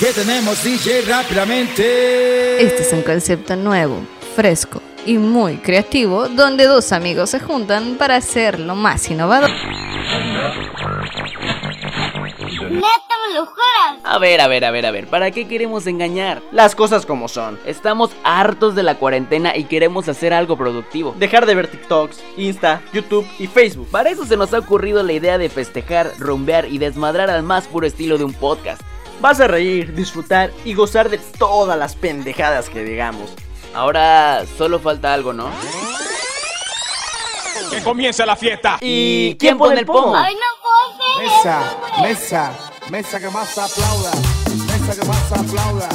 ¿Qué tenemos, DJ, rápidamente? Este es un concepto nuevo, fresco y muy creativo, donde dos amigos se juntan para hacer lo más innovador. ¿Neta me lo juras? A ver, a ver, a ver, a ver, ¿para qué queremos engañar? Las cosas como son. Estamos hartos de la cuarentena y queremos hacer algo productivo. Dejar de ver TikToks, Insta, YouTube y Facebook. Para eso se nos ha ocurrido la idea de festejar, rumbear y desmadrar al más puro estilo de un podcast. Vas a reír, disfrutar y gozar de todas las pendejadas que digamos. Ahora solo falta algo, ¿no? ¡Que comience la fiesta! ¿Y quién pone el pomo? Ay, no Mesa, mesa, mesa que más aplauda. Mesa que más aplauda.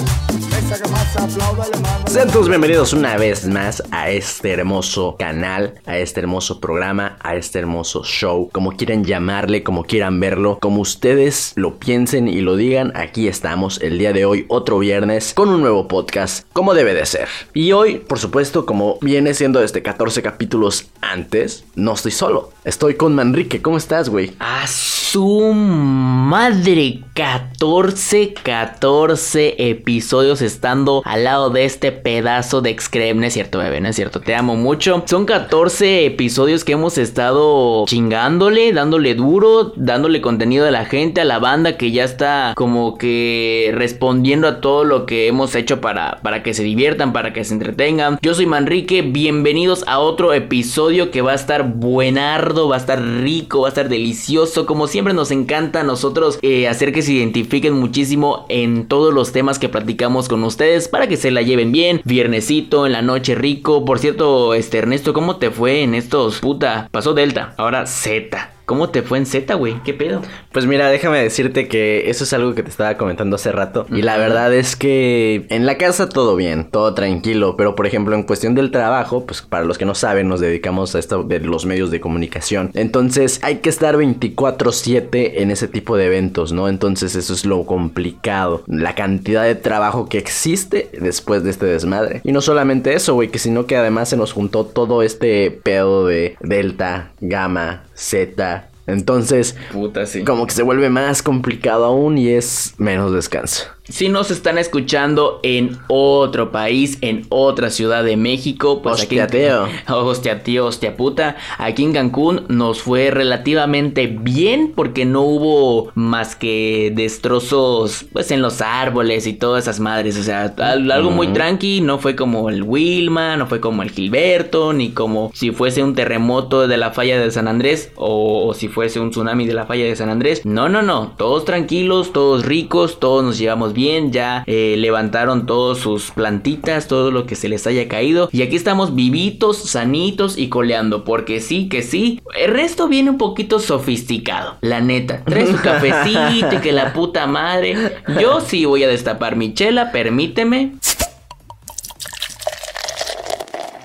Sean todos bienvenidos una vez más a este hermoso canal, a este hermoso programa, a este hermoso show, como quieran llamarle, como quieran verlo, como ustedes lo piensen y lo digan, aquí estamos el día de hoy, otro viernes, con un nuevo podcast, como debe de ser. Y hoy, por supuesto, como viene siendo desde 14 capítulos antes, no estoy solo, estoy con Manrique, ¿cómo estás, güey? A su madre, 14, 14 episodios estando al lado de este pedazo de excrem. No es cierto, bebé, no es cierto, te amo mucho. Son 14 episodios que hemos estado chingándole, dándole duro, dándole contenido a la gente, a la banda que ya está como que respondiendo a todo lo que hemos hecho para, para que se diviertan, para que se entretengan. Yo soy Manrique, bienvenidos a otro episodio que va a estar buenardo, va a estar rico, va a estar delicioso. Como siempre nos encanta a nosotros eh, hacer que se identifiquen muchísimo en todos los temas que platicamos con ustedes para que se la lleven bien. Viernesito, en la noche rico. Por cierto, este Ernesto, ¿cómo te fue en estos? Puta, pasó Delta, ahora Z. ¿Cómo te fue en Z, güey? ¿Qué pedo? Pues mira, déjame decirte que eso es algo que te estaba comentando hace rato. Y la verdad es que en la casa todo bien, todo tranquilo. Pero por ejemplo, en cuestión del trabajo, pues para los que no saben, nos dedicamos a esto de los medios de comunicación. Entonces hay que estar 24/7 en ese tipo de eventos, ¿no? Entonces eso es lo complicado. La cantidad de trabajo que existe después de este desmadre. Y no solamente eso, güey, que sino que además se nos juntó todo este pedo de Delta, Gamma, Z. Entonces, Puta, sí. como que se vuelve más complicado aún y es menos descanso. Si nos están escuchando en otro país, en otra ciudad de México, pues Hostia, aquí tío. Hostia, tío, hostia puta. Aquí en Cancún nos fue relativamente bien porque no hubo más que destrozos pues en los árboles y todas esas madres. O sea, al- algo muy tranqui, no fue como el Wilma, no fue como el Gilberto, ni como si fuese un terremoto de la falla de San Andrés o, o si fuese un tsunami de la falla de San Andrés. No, no, no. Todos tranquilos, todos ricos, todos nos llevamos bien. Ya eh, levantaron todos sus plantitas, todo lo que se les haya caído. Y aquí estamos vivitos, sanitos y coleando. Porque sí, que sí. El resto viene un poquito sofisticado. La neta. Trae su cafecito y que la puta madre. Yo sí voy a destapar mi chela, permíteme.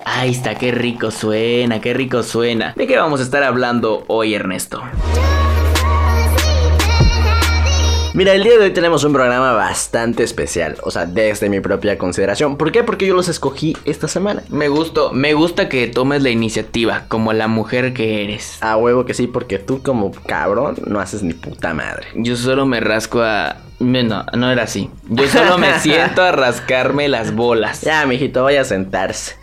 Ahí está, qué rico suena, qué rico suena. ¿De qué vamos a estar hablando hoy, Ernesto? Mira, el día de hoy tenemos un programa bastante especial, o sea, desde mi propia consideración. ¿Por qué? Porque yo los escogí esta semana. Me gustó, me gusta que tomes la iniciativa, como la mujer que eres. A huevo que sí, porque tú como cabrón no haces ni puta madre. Yo solo me rasco a... No, no era así. Yo solo me siento a rascarme las bolas. Ya, mijito, vaya a sentarse.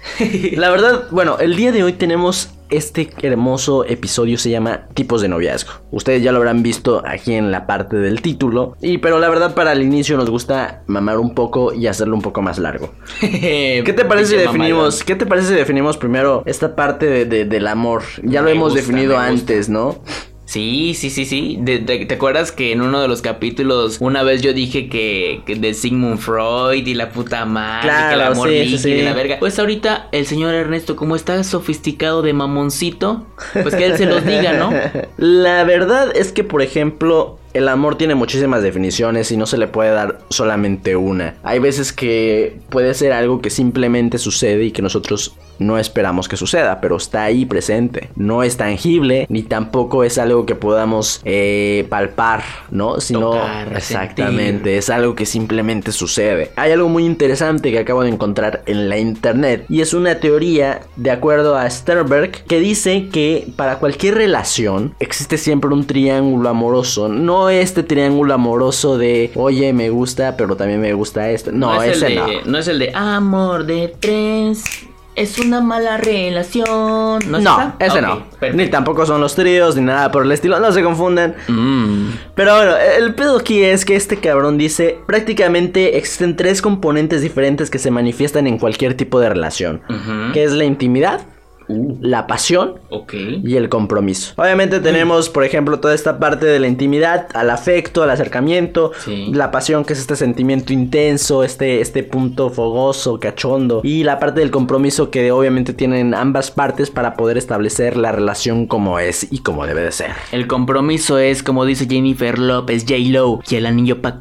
La verdad, bueno, el día de hoy tenemos este hermoso episodio se llama Tipos de noviazgo. Ustedes ya lo habrán visto aquí en la parte del título. Y pero la verdad para el inicio nos gusta mamar un poco y hacerlo un poco más largo. ¿Qué ¿Qué te parece si definimos? ¿Qué te parece si definimos primero esta parte de- de- del amor? Ya lo Me hemos gusta, definido antes, ¿no? Sí, sí, sí, sí. De- de- ¿Te acuerdas que en uno de los capítulos una vez yo dije que, que de Sigmund Freud y la puta madre, Claro, que el amor sí, líquido sí. y la verga? Pues ahorita el señor Ernesto, como está sofisticado de mamoncito, pues que él se los diga, ¿no? La verdad es que, por ejemplo, el amor tiene muchísimas definiciones y no se le puede dar solamente una. Hay veces que puede ser algo que simplemente sucede y que nosotros no esperamos que suceda, pero está ahí presente. No es tangible, ni tampoco es algo que podamos eh, palpar, ¿no? Sino Tocar, exactamente, es algo que simplemente sucede. Hay algo muy interesante que acabo de encontrar en la internet y es una teoría de acuerdo a Sternberg que dice que para cualquier relación existe siempre un triángulo amoroso. No este triángulo amoroso de, oye, me gusta, pero también me gusta este. No, es ese el no. de, no es el de amor de tres. Es una mala relación. No, es No, esa? ese no. perfecto. Ni tampoco son los tríos, ni nada por el estilo. No se confundan. Mm. Pero bueno, el pedo aquí es que este cabrón dice prácticamente existen tres componentes diferentes que se manifiestan en cualquier tipo de relación. Que es la intimidad, Uh, la pasión ok. y el compromiso. Obviamente tenemos, por ejemplo, toda esta parte de la intimidad, al afecto, al acercamiento, Sí. la pasión que es este sentimiento intenso, este, este punto fogoso, cachondo, y la parte del compromiso que obviamente tienen ambas partes para poder establecer la relación como es y como debe de ser. El compromiso es, como dice Jennifer López, J-Lo. ¿Y el anillo pa'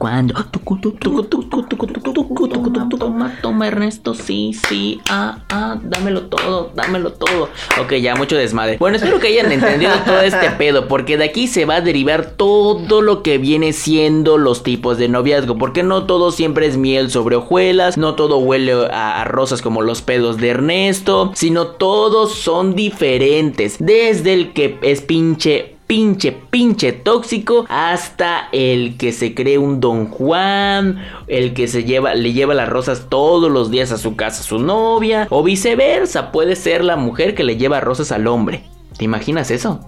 Toma, toma, toma, Ernesto. Sí, sí. Ah, ah, dámelo todo, dámelo todo. Ok, ya, mucho desmadre. Bueno, espero que hayan entendido todo este pedo, porque de aquí se va a derivar todo lo que viene siendo los tipos de noviazgo. Porque no todo siempre es miel sobre hojuelas, no todo huele a, a rosas como los pedos de Ernesto, sino todos son diferentes. Desde el que es pinche pinche, pinche tóxico hasta el que se cree un Don Juan, el que se lleva, le lleva las rosas todos los días a su casa a su novia, o viceversa, puede ser la mujer que le lleva rosas al hombre. ¿Te imaginas eso?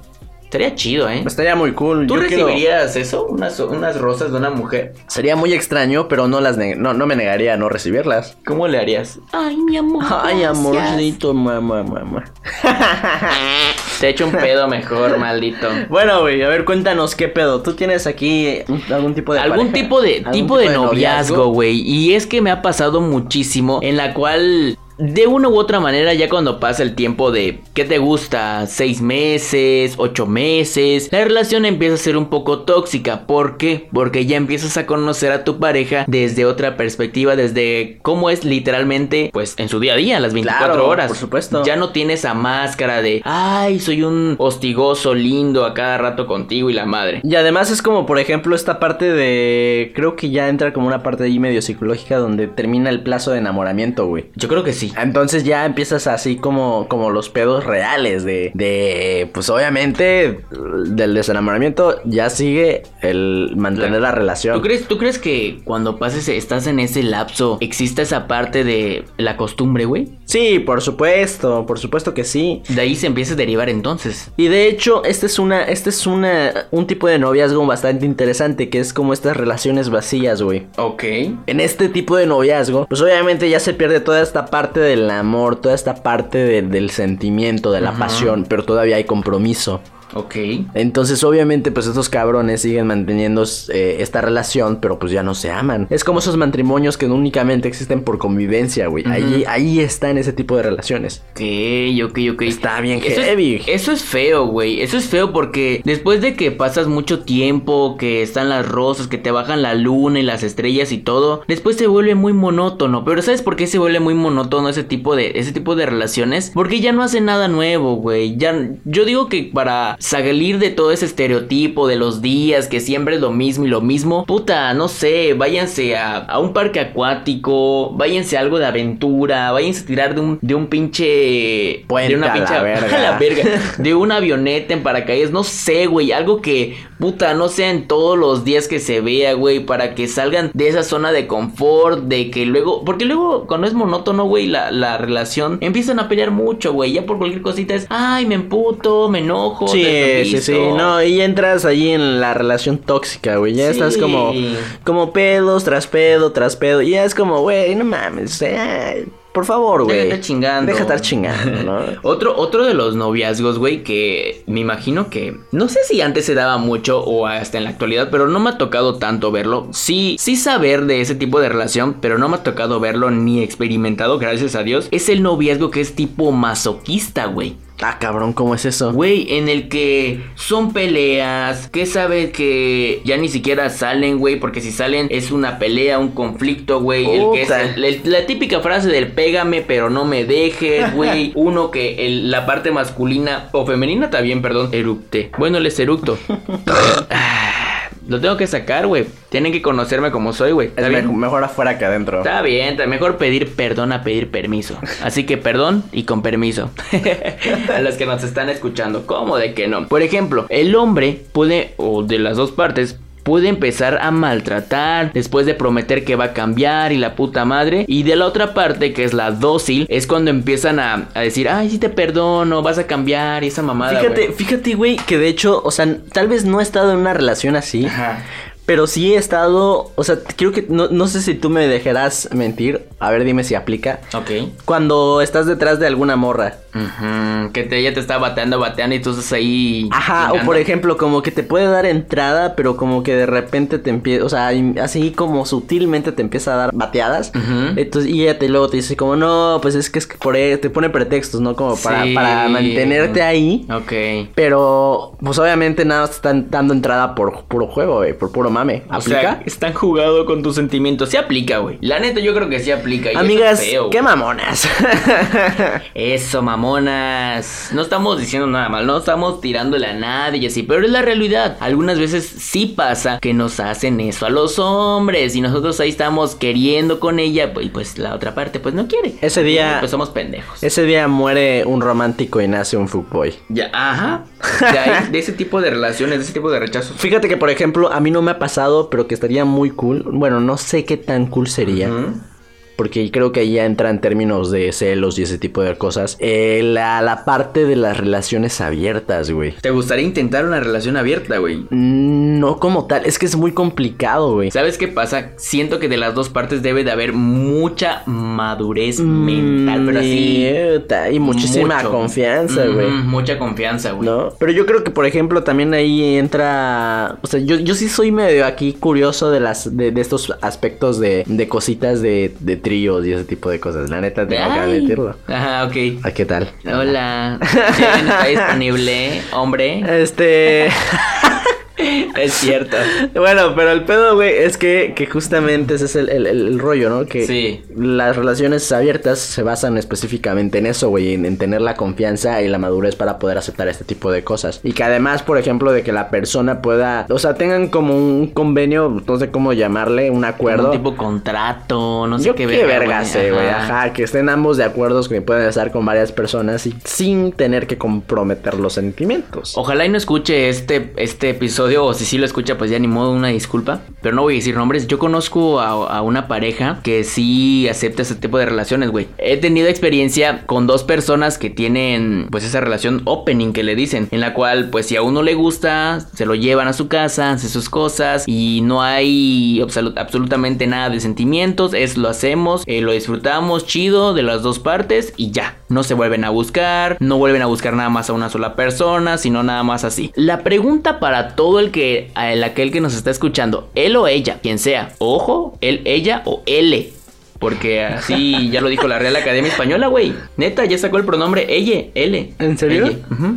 Estaría chido, ¿eh? Estaría muy cool. ¿Tú Yo quiero- recibirías eso? Unas, unas rosas de una mujer. Sería muy extraño, pero no las neg- no, no me negaría a no recibirlas. ¿Cómo le harías? Ay, mi amor. Ay, gracias. amorcito, mamá, mamá. Te echo un pedo mejor, maldito. Bueno, güey, a ver, cuéntanos qué pedo. ¿Tú tienes aquí algún tipo de algún pareja? tipo de ¿Algún tipo de noviazgo, güey. Y es que me ha pasado muchísimo en la cual de una u otra manera ya cuando pasa el tiempo de ¿qué te gusta? Seis meses, ocho meses, la relación empieza a ser un poco tóxica. ¿Por qué? Porque ya empiezas a conocer a tu pareja desde otra perspectiva, desde cómo es literalmente, pues en su día a día, las 24 Claro, horas. por supuesto. Ya no tienes esa máscara de, ay, soy un hostigoso lindo a cada rato contigo y la madre. Y además es como, por ejemplo, esta parte de... Creo que ya entra como una parte ahí medio psicológica donde termina el plazo de enamoramiento, güey. Yo creo que sí. Entonces ya empiezas así como, como los pedos reales de, de, pues obviamente del desenamoramiento ya sigue el mantener la relación. ¿Tú crees, ¿Tú crees que cuando pases, estás en ese lapso, exista esa parte de la costumbre, güey? Sí, por supuesto, por supuesto que sí. De ahí se empieza a derivar entonces. Y de hecho, este es una, este es una, un tipo de noviazgo bastante interesante, que es como estas relaciones vacías, güey. Ok. En este tipo de noviazgo, pues obviamente ya se pierde toda esta parte del amor, toda esta parte de- del sentimiento, de la pasión, pero todavía hay compromiso. Ok. Entonces, obviamente, pues estos cabrones siguen manteniendo eh, esta relación, pero pues ya no se aman. Es como esos matrimonios que únicamente existen por convivencia, güey. ahí, ahí está en ese tipo de relaciones. Ok, ok, ok. Está bien Eso heavy. Es, eso es feo, güey. Eso es feo porque después de que pasas mucho tiempo, que están las rosas, que te bajan la luna y las estrellas y todo, después se vuelve muy monótono. Pero ¿sabes por qué se vuelve muy monótono ese tipo de, ese tipo de relaciones? Porque ya no hace nada nuevo, güey. Ya, yo digo que para salir de todo ese estereotipo de los días, que siempre es lo mismo y lo mismo, puta, no sé, váyanse a, a un parque acuático, váyanse a algo de aventura, váyanse a tirar de un, de un pinche... Puente de una la pinche... verga. a la verga. De una avioneta en paracaídas, no sé, güey, algo que, puta, no sea en todos los días que se vea, güey, para que salgan de esa zona de confort, de que luego, porque luego cuando es monótono, güey, la, la relación, empiezan a pelear mucho, güey, ya por cualquier cosita es, ay, me emputo, me enojo. Sí, sí, sí, visto". no, y entras allí en la relación tóxica, güey, ya Sí. estás como, como pedos tras pedo tras pedo, y ya es como, güey, no mames, eh, por favor, Deja güey. estar chingando. Deja de estar chingando, ¿no? Otro, otro de los noviazgos, güey, que me imagino que no sé si antes se daba mucho o hasta en la actualidad, pero no me ha tocado tanto verlo. Sí, sí saber de ese tipo de relación, pero no me ha tocado verlo ni experimentado, gracias a Dios. Es el noviazgo que es tipo masoquista, güey. Ah, cabrón, ¿cómo es eso? Güey, en el que son peleas, que sabes que ya ni siquiera salen, güey, porque si salen es una pelea, un conflicto, güey. El que es Puta. el- el- la típica frase del pégame, pero no me dejes, güey. Uno que el- la parte masculina o femenina también, perdón, erupte. Bueno, les eructo. Lo tengo que sacar, güey. Tienen que conocerme como soy, güey. ¿Está Es bien? me- mejor afuera que adentro. Está bien, está mejor pedir perdón a pedir permiso. Así que perdón y con permiso. a los que nos están escuchando, ¿cómo de que no? Por ejemplo, el hombre puede, o de las dos partes, puede empezar a maltratar después de prometer que va a cambiar y la puta madre. Y de la otra parte, que es la dócil, es cuando empiezan a, a decir, ay, sí te perdono, vas a cambiar y esa mamada. Fíjate, güey". fíjate, güey, que de hecho, o sea, tal vez no he estado en una relación así, Ajá. Pero sí he estado, o sea, creo que, no, no sé si tú me dejarás mentir, a ver, dime si aplica. Ok. Cuando estás detrás de alguna morra. Ujú, Que te, ella te está bateando, bateando y tú estás ahí. Ajá, o por ejemplo, como que te puede dar entrada, pero como que de repente te empieza, o sea, así como sutilmente te empieza a dar bateadas. Ujú. Entonces, y ella te luego te dice como, no, pues es que es que por ahí te pone pretextos, ¿no? Como para, Sí. para mantenerte ahí. Ok. Pero, pues obviamente nada te están dando entrada por puro juego, por puro mame. O ¿Aplica? sea, están jugado con tus sentimientos. Sí aplica, güey. La neta, yo creo que sí aplica. y eso Amigas, es feo, qué mamonas. Eso, mamonas. No estamos diciendo nada mal, no estamos tirándole a nadie y así, pero es la realidad. Algunas veces sí pasa que nos hacen eso a los hombres y nosotros ahí estamos queriendo con ella y pues la otra parte pues no quiere. Ese día- Pues somos pendejos. Ese día muere un romántico y nace un fuckboy. Ya, ajá. De, ahí, de ese tipo de relaciones, de ese tipo de rechazos. Fíjate que, por ejemplo, a mí no me ha pasado, pero que estaría muy cool. Bueno, no sé qué tan cool sería. Porque creo que ahí ya entra en términos de celos y ese tipo de cosas. Eh, la, la parte de las relaciones abiertas, güey. ¿Te gustaría intentar una relación abierta, güey? Mm, No como tal, es que es muy complicado, güey. ¿Sabes qué pasa? Siento que de las dos partes debe de haber mucha madurez mental, pero así. Y muchísima mucho. confianza, güey. Mucha confianza, güey. ¿No? Pero yo creo que, por ejemplo, también ahí entra. O sea, yo, yo sí soy medio aquí curioso de las de, de estos aspectos de, de cositas de, de tríos y ese tipo de cosas. La neta, tengo que Ay. admitirlo. Ajá, ok. ¿A qué tal? Hola. ¿Quién está disponible? Hombre. Este. Es cierto. bueno, pero el pedo, güey, es que, que justamente ese es el, el- el- rollo, ¿no? Que Sí. las relaciones abiertas se basan específicamente en eso, güey, en, en tener la confianza y la madurez para poder aceptar este tipo de cosas. Y que además, por ejemplo, de que la persona pueda, o sea, tengan como un convenio, no sé cómo llamarle, un acuerdo. Un tipo contrato, no sé Yo qué, qué verga güey. Ajá. Ajá, que estén ambos de acuerdo que pueden estar con varias personas y sin tener que comprometer los sentimientos. Ojalá y no escuche este, este episodio, o si sí lo escucha, pues ya ni modo, una disculpa. Pero no voy a decir nombres. Yo conozco a, una pareja que sí acepta ese tipo de relaciones, güey. He tenido experiencia con dos personas que tienen, pues, esa relación opening que le dicen, en la cual, pues, si a uno le gusta, se lo llevan a su casa, hace sus cosas y no hay absolu- absolutamente nada de sentimientos. Es lo hacemos, eh, lo disfrutamos, chido, de las dos partes y ya. No se vuelven a buscar, no vuelven a buscar nada más a una sola persona, sino nada más así. La pregunta para todo el que, el aquel que nos está escuchando, él o ella, quien sea, ojo, él, ella o L. Porque así ya lo dijo la Real Academia Española, güey. Neta, ya sacó el pronombre ella, L. ¿En serio?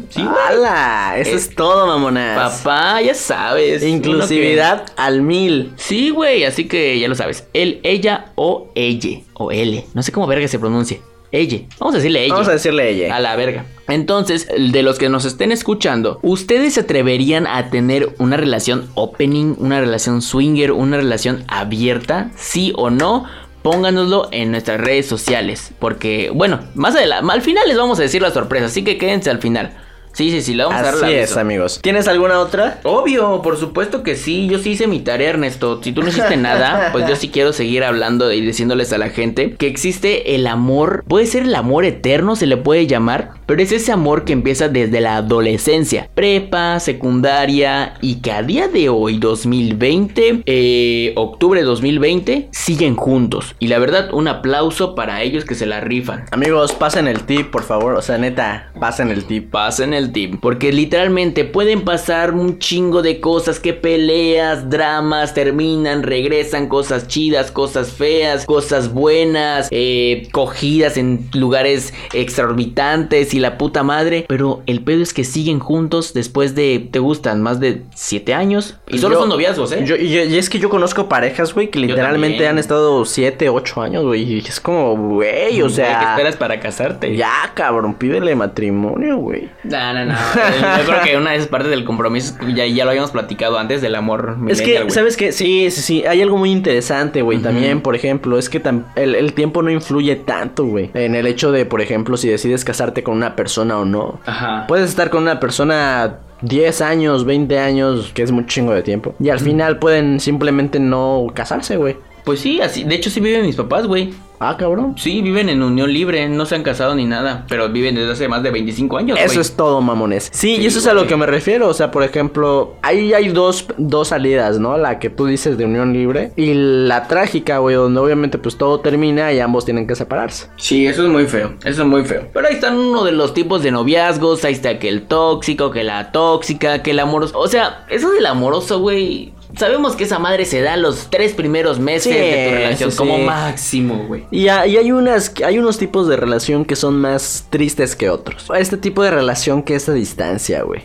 Sí, güey. ¡Hala! Eso es, Es- todo, mamonas. Papá, ya sabes. Inclusividad al mil. Sí, güey, así que ya lo sabes. Él, ella o ella. O L. No sé cómo verga se pronuncie. Ella. Vamos a decirle ella. Vamos a decirle ella. A la verga. Entonces, de los que nos estén escuchando, ¿ustedes se atreverían a tener una relación opening, una relación swinger, una relación abierta? ¿Sí o no? Pónganoslo en nuestras redes sociales. Porque, bueno, más adelante, al final les vamos a decir la sorpresa. Así que quédense al final. Sí, sí, sí, le vamos a dar Así la es, amigos. ¿Tienes alguna otra? Obvio, por supuesto que sí. Yo sí hice mi tarea, Ernesto. Si tú no hiciste nada, pues yo sí quiero seguir hablando y diciéndoles a la gente que existe el amor. Puede ser el amor eterno, se le puede llamar. Pero es ese amor que empieza desde la adolescencia, prepa, secundaria y que a día de hoy, 2020, eh, octubre de 2020, siguen juntos. Y la verdad, un aplauso para ellos que se la rifan. Amigos, pasen el tip, por favor. O sea, neta, pasen el tip. Pasen el team. Porque literalmente pueden pasar un chingo de cosas que peleas, dramas, terminan, regresan, cosas chidas, cosas feas, cosas buenas, eh, cogidas en lugares exorbitantes y la puta madre. Pero el pedo es que siguen juntos después de, ¿te gustan? Más de 7 años. Y solo Yo- son noviazgos, ¿eh? Yo- y, y es que yo conozco parejas, güey, que literalmente han estado 7, 8 años, güey. Y es como, güey, o Güey, ¿Qué sea. esperas para casarte? Ya, cabrón, pídele matrimonio, güey. No, no, no. Yo creo que una de esas partes del compromiso, ya, ya lo habíamos platicado antes del amor. Es que. ¿sabes qué? Sí, sí, sí. Hay algo muy interesante, güey. También, por ejemplo, es que el, el tiempo no influye tanto, güey. En el hecho de, por ejemplo, si decides casarte con una persona o no. Ajá. Puedes estar con una persona 10 años, 20 años, que es un chingo de tiempo. Y al final pueden simplemente no casarse, güey. Pues sí, así. De hecho, sí viven mis papás, güey. Ah, cabrón. Sí, viven en unión libre, no se han casado ni nada, pero viven desde hace más de 25 años. Eso es todo, mamones. Sí, Sí, y eso es a lo que me refiero. O sea, por ejemplo, ahí hay dos, dos salidas, ¿no? La que tú dices de unión libre y la trágica, güey, donde obviamente pues todo termina y ambos tienen que separarse. Sí, eso es muy feo, eso es muy feo. Pero ahí están uno de los tipos de noviazgos, ahí está que el tóxico, que la tóxica, que el amoroso. O sea, eso del amoroso, güey. Sabemos que esa madre se da los tres primeros meses Sí, de tu relación sí, como sí. máximo, güey. Y, ha- y hay unas, hay unos tipos de relación que son más tristes que otros. Este tipo de relación que es a distancia, güey.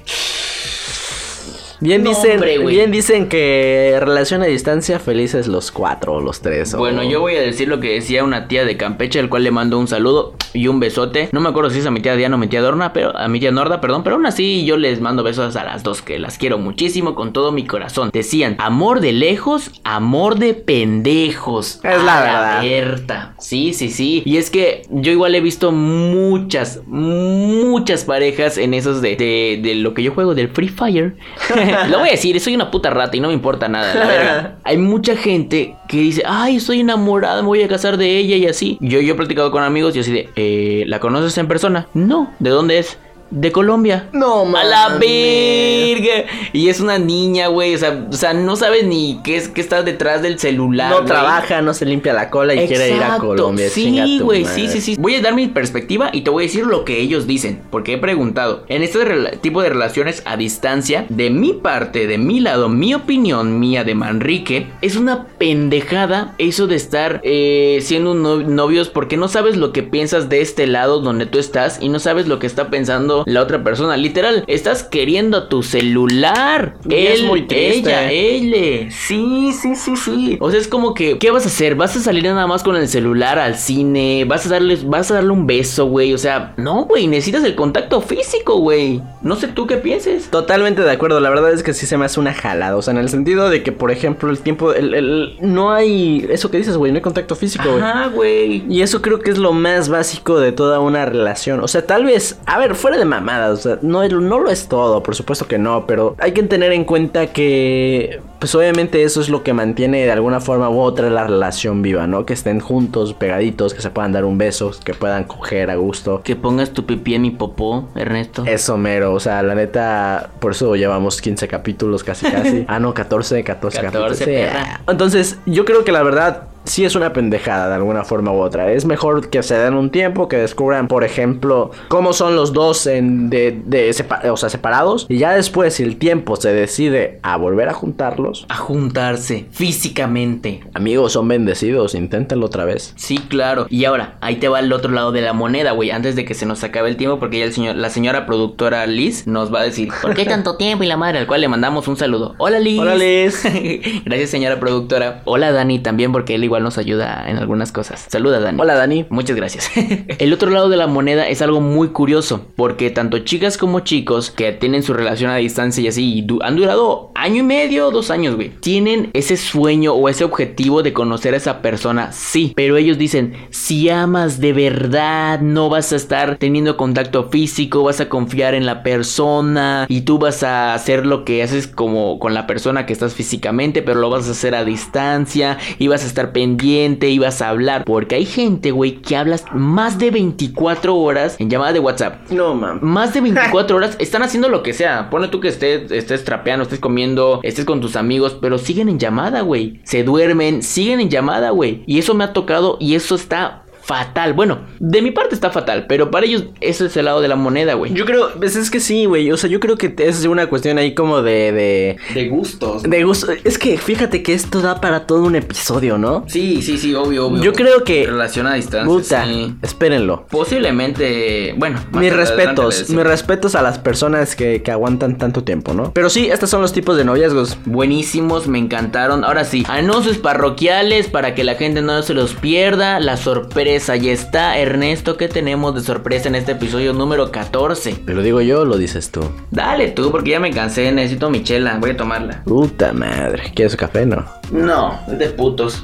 Bien No, dicen, hombre, bien dicen que relación a distancia felices los cuatro o los tres. o- Bueno, yo voy a decir lo que decía una tía de Campeche, al cual le mando un saludo y un besote. No me acuerdo si es a mi tía Diana o mi tía Dorna, pero a mi tía Norda, perdón, pero aún así yo les mando besos a las dos, que las quiero muchísimo con todo mi corazón. Decían, amor de lejos, amor de pendejos. Es la verdad. Berta. Sí, sí, sí. Y es que yo igual he visto muchas, muchas parejas en esos de, de, de lo que yo juego del Free Fire. lo voy a decir, soy una puta rata y no me importa nada, la verga. Hay mucha gente que dice, ay, estoy enamorada, me voy a casar de ella y así. Yo, yo he platicado con amigos y así de, "Eh, ¿la conoces en persona? No, ¿de dónde es? De Colombia. No, A la verga. Y es una niña, güey. O sea, o sea, no sabes ni qué es que está detrás del celular. No trabaja, no se limpia la cola y quiere ir a. Colombia. Sí, güey, sí, sí, sí. Voy a dar mi perspectiva y te voy a decir lo que ellos dicen. Porque he preguntado. En este tipo de relaciones a distancia, de mi parte, de mi lado, mi opinión mía de Manrique, es una pendejada eso de estar eh, siendo no- novios porque no sabes lo que piensas de este lado donde tú estás y no sabes lo que está pensando la otra persona. Literal, estás queriendo tu celular. Y es Él, muy triste. ella, L. Sí, sí, sí, sí. O sea, es como que, ¿qué vas a hacer? ¿Vas a salir nada más con el celular al cine? ¿Vas a darle, vas a darle un beso, güey? O sea, no, güey, necesitas el contacto físico, güey. No sé tú qué pienses. Totalmente de acuerdo, la verdad es que sí se me hace una jalada, o sea, en el sentido de que, por ejemplo, el tiempo, el, el- no hay, eso que dices, güey, no hay contacto físico, güey. Ajá, güey. Y eso creo que es lo más básico de toda una relación. O sea, tal vez, a ver, fuera de mamadas, o sea, no, no lo es todo, por supuesto que no, pero hay que tener en cuenta que, pues obviamente eso es lo que mantiene de alguna forma u otra la relación viva, ¿no? Que estén juntos, pegaditos, que se puedan dar un beso, que puedan coger a gusto. Que pongas tu pipí en mi popó, Ernesto. Eso mero, o sea, la neta, por eso llevamos 15 capítulos casi casi. ah, no, 14, 14, 14, capítulos. Sí. perra. Entonces, yo creo que la verdad sí es una pendejada de alguna forma u otra. Es mejor que se den un tiempo, que descubran, por ejemplo, cómo son los dos en de, de o sea, separados. Y ya después, si el tiempo se decide a volver a juntarlos, A juntarse físicamente. amigos, son bendecidos, inténtenlo otra vez. Sí, claro. Y ahora, ahí te va el otro lado de la moneda, güey. Antes de que se nos acabe el tiempo, porque ya el señor, la señora productora Liz nos va a decir, ¿por qué tanto tiempo? Y la madre, al cual le mandamos un saludo. Hola, Liz. Hola, Liz. Gracias, señora productora. Hola, Dani, también, porque él igual nos ayuda en algunas cosas. Saluda, Dani. Hola, Dani. Muchas gracias. El otro lado de la moneda es algo muy curioso, porque tanto chicas como chicos que tienen su relación a distancia y así y du- han durado año y medio, dos años, güey, tienen ese sueño o ese objetivo de conocer a esa persona, sí, pero ellos dicen, si amas de verdad, no vas a estar teniendo contacto físico, vas a confiar en la persona y tú vas a hacer lo que haces como con la persona que estás físicamente, pero lo vas a hacer a distancia y vas a estar pendiente y vas a hablar, porque hay gente, güey, que hablas más de 24 horas en llamada de WhatsApp. No, mam. Más de 24 horas están haciendo lo que sea. Pone tú que estés, estés trapeando, estés comiendo, estés con tus amigos, pero siguen en llamada, güey. Se duermen, siguen en llamada, güey. Y eso me ha tocado y eso está fatal. Bueno, de mi parte está fatal, pero para ellos ese es el lado de la moneda, güey. Yo creo, pues es que sí, güey. O sea, yo creo que es una cuestión ahí como de. De, De gustos. de gusto. Es que fíjate que esto da para todo un episodio, ¿no? Sí, sí, sí, obvio, obvio. Yo creo que- Relación a distancia. Puta, sí. espérenlo. Posiblemente. Bueno, Mis respetos, mis respetos a las personas que, que aguantan tanto tiempo, ¿no? Pero sí, estos son los tipos de noviazgos. Buenísimos, me encantaron. Ahora sí, anuncios parroquiales para que la gente no se los pierda. La sorpresa ya está. Ernesto, ¿qué tenemos de sorpresa en este episodio número 14? ¿Te lo digo yo o lo dices tú? Dale tú, porque ya me cansé. Necesito mi chela. Voy a tomarla. Puta madre. ¿Quieres café? No. No, es de putos.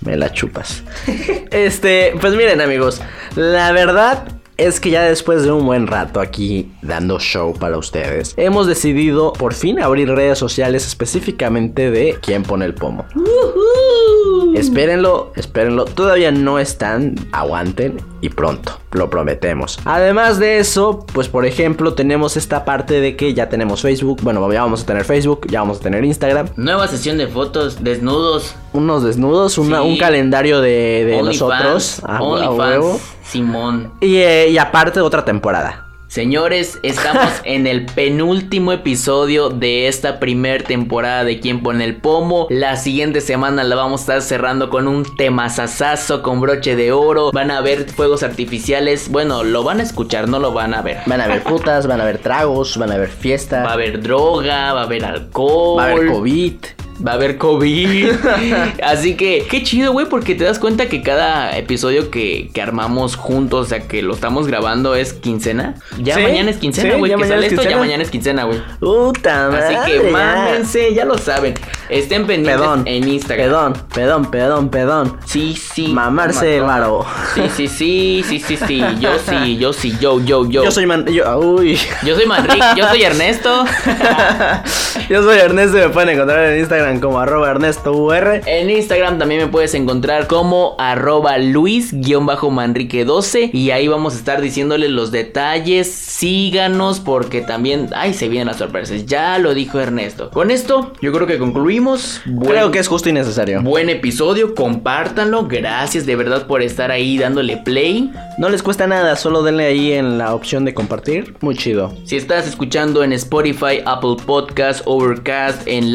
Me la chupas. este, pues miren amigos, la verdad es que ya después de un buen rato aquí dando show para ustedes, hemos decidido por fin abrir redes sociales específicamente de quién pone el pomo. Espérenlo, espérenlo. Todavía no están, aguanten y pronto, lo prometemos. Además de eso, pues por ejemplo, tenemos esta parte de que ya tenemos Facebook. Bueno, ya vamos a tener Facebook, ya vamos a tener Instagram. Nueva sesión de fotos, desnudos. Unos desnudos, una- Sí. un calendario de, nosotros. a- a OnlyFans, huevo. Simón. Y, eh, y aparte otra temporada. Señores, estamos en el penúltimo episodio de esta primer temporada de Quién pone el pomo. La siguiente semana la vamos a estar cerrando con un temazazazo con broche de oro. Van a ver fuegos artificiales. Bueno, lo van a escuchar, no lo van a ver. Van a haber putas, van a haber tragos, van a haber fiesta, Va a haber droga, va a haber alcohol. va a haber COVID. Va a haber COVID. Así que, qué chido, güey, porque te das cuenta que cada episodio que, que armamos juntos, o sea, que lo estamos grabando es quincena. Ya Sí, mañana es quincena, güey. que sale es esto, ya mañana es quincena, güey. Puta madre. Así que mámense, ya lo saben. Estén pendientes Pedón, en Instagram. Pedón, pedón, pedón, pedón. Sí, sí. Mamarse varo. Sí, sí, sí, sí, sí, sí. Yo sí, yo sí, yo, yo, yo. Yo soy man... Yo, uy. Yo soy Manrique, yo soy Ernesto. Yo soy Ernesto y me pueden encontrar en Instagram como arroba Ernesto UR. En Instagram también me puedes encontrar como arroba Luis-Manrique12 y ahí vamos a estar diciéndoles los detalles. Síganos porque también, ay, se vienen las sorpresas. Ya lo dijo Ernesto. Con esto, yo creo que concluimos. Buen- Creo que es justo y necesario. Buen episodio, compártanlo. Gracias de verdad por estar ahí dándole play. No les cuesta nada, solo denle ahí en la opción de compartir. Muy chido. Si estás escuchando en Spotify, Apple Podcast, Overcast, en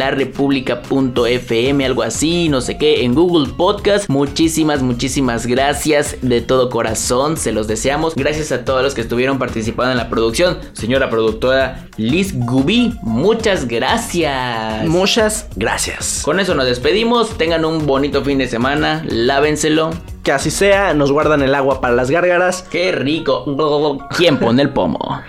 larepublica.fm, algo así, no sé qué, en Google Podcast, muchísimas, muchísimas gracias de todo corazón, se los deseamos. Gracias a todos los que estuvieron participando en la producción. Señora productora Liz Gubi, muchas gracias. Muchas gracias. Con eso nos despedimos, tengan un bonito fin de semana, lávenselo. Que así sea, nos guardan el agua para las gárgaras. Qué rico. ¿Quién pone el pomo?